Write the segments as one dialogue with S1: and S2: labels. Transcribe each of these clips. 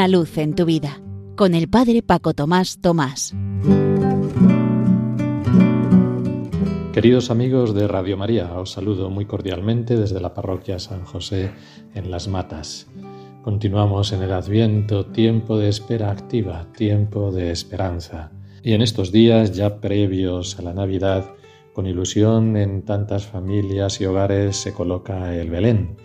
S1: Una luz en tu vida con el Padre Paco Tomás Tomás.
S2: Queridos amigos de Radio María, os saludo muy cordialmente desde la parroquia San José en Las Matas. Continuamos en el Adviento, tiempo de espera activa, tiempo de esperanza. Y en estos días ya previos a la Navidad, con ilusión en tantas familias y hogares se coloca el Belén.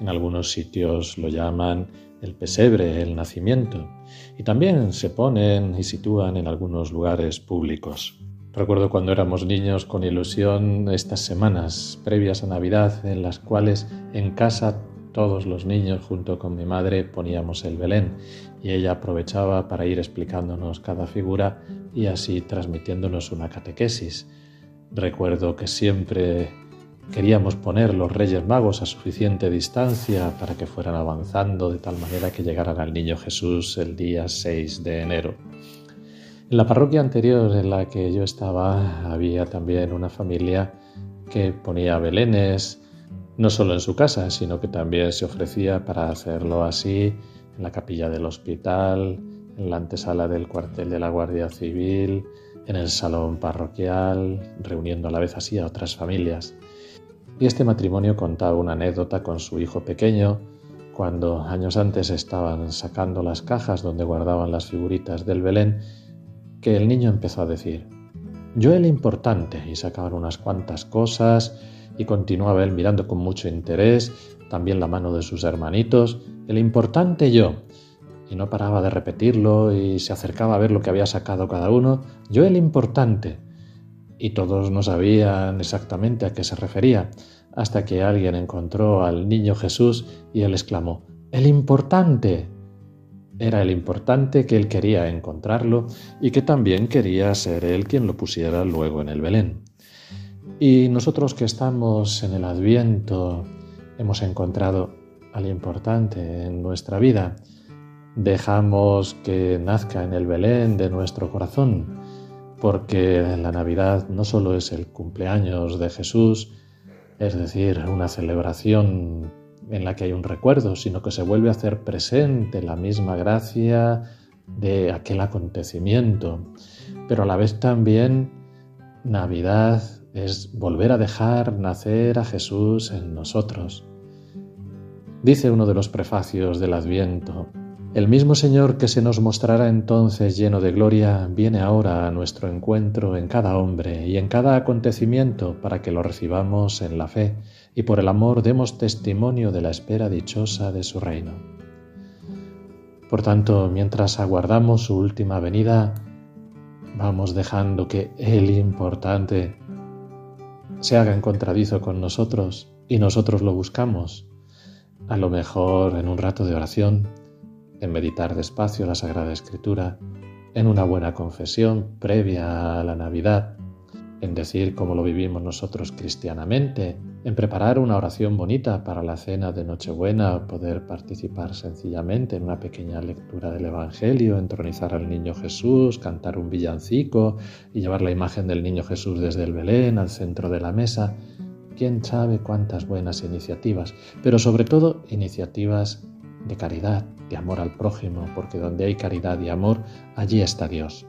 S2: En algunos sitios lo llaman el pesebre, el nacimiento, y también se ponen y sitúan en algunos lugares públicos. Recuerdo cuando éramos niños con ilusión estas semanas previas a Navidad en las cuales en casa todos los niños junto con mi madre poníamos el Belén y ella aprovechaba para ir explicándonos cada figura y así transmitiéndonos una catequesis. Recuerdo que siempre Queríamos poner los Reyes Magos a suficiente distancia para que fueran avanzando de tal manera que llegaran al Niño Jesús el día 6 de enero. En la parroquia anterior en la que yo estaba había también una familia que ponía belenes, no solo en su casa, sino que también se ofrecía para hacerlo así en la capilla del hospital, en la antesala del cuartel de la Guardia Civil, en el salón parroquial, reuniendo a la vez así a otras familias. Y este matrimonio contaba una anécdota con su hijo pequeño, cuando años antes estaban sacando las cajas donde guardaban las figuritas del Belén, que el niño empezó a decir, yo el importante, y sacaban unas cuantas cosas, y continuaba él mirando con mucho interés también la mano de sus hermanitos, el importante yo, y no paraba de repetirlo y se acercaba a ver lo que había sacado cada uno, yo el importante, y todos no sabían exactamente a qué se refería, hasta que alguien encontró al niño Jesús y él exclamó, ¡El importante! Era el importante que él quería encontrarlo y que también quería ser él quien lo pusiera luego en el Belén. Y nosotros que estamos en el Adviento hemos encontrado al importante en nuestra vida. Dejamos que nazca en el Belén de nuestro corazón porque la Navidad no solo es el cumpleaños de Jesús, es decir, una celebración en la que hay un recuerdo, sino que se vuelve a hacer presente la misma gracia de aquel acontecimiento. Pero a la vez también Navidad es volver a dejar nacer a Jesús en nosotros. Dice uno de los prefacios del Adviento, el mismo Señor que se nos mostrará entonces lleno de gloria, viene ahora a nuestro encuentro en cada hombre y en cada acontecimiento para que lo recibamos en la fe y por el amor demos testimonio de la espera dichosa de su reino. Por tanto, mientras aguardamos su última venida, vamos dejando que el importante se haga encontradizo con nosotros y nosotros lo buscamos, a lo mejor en un rato de oración en meditar despacio la Sagrada Escritura, en una buena confesión previa a la Navidad, en decir cómo lo vivimos nosotros cristianamente, en preparar una oración bonita para la cena de Nochebuena, poder participar sencillamente en una pequeña lectura del Evangelio, entronizar al Niño Jesús, cantar un villancico y llevar la imagen del Niño Jesús desde el Belén al centro de la mesa. Quién sabe cuántas buenas iniciativas, pero sobre todo iniciativas de caridad, de amor al prójimo, porque donde hay caridad y amor, allí está Dios.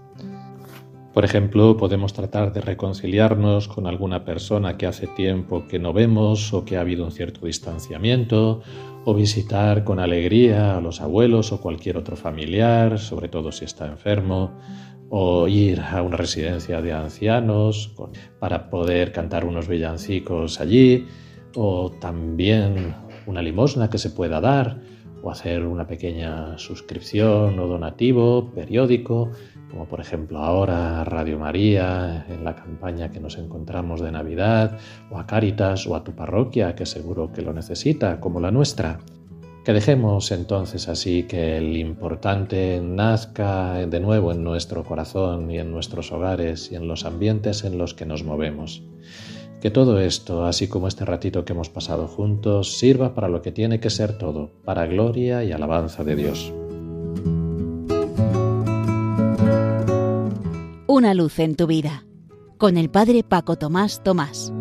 S2: Por ejemplo, podemos tratar de reconciliarnos con alguna persona que hace tiempo que no vemos o que ha habido un cierto distanciamiento, o visitar con alegría a los abuelos o cualquier otro familiar, sobre todo si está enfermo, o ir a una residencia de ancianos para poder cantar unos villancicos allí, o también una limosna que se pueda dar, o hacer una pequeña suscripción o donativo periódico, como por ejemplo ahora Radio María en la campaña que nos encontramos de Navidad, o a Cáritas o a tu parroquia que seguro que lo necesita, como la nuestra. Que dejemos entonces así que el importante nazca de nuevo en nuestro corazón y en nuestros hogares y en los ambientes en los que nos movemos. Que todo esto, así como este ratito que hemos pasado juntos, sirva para lo que tiene que ser todo, para gloria y alabanza de Dios.
S1: Una luz en tu vida, con el Padre Paco Tomás Tomás.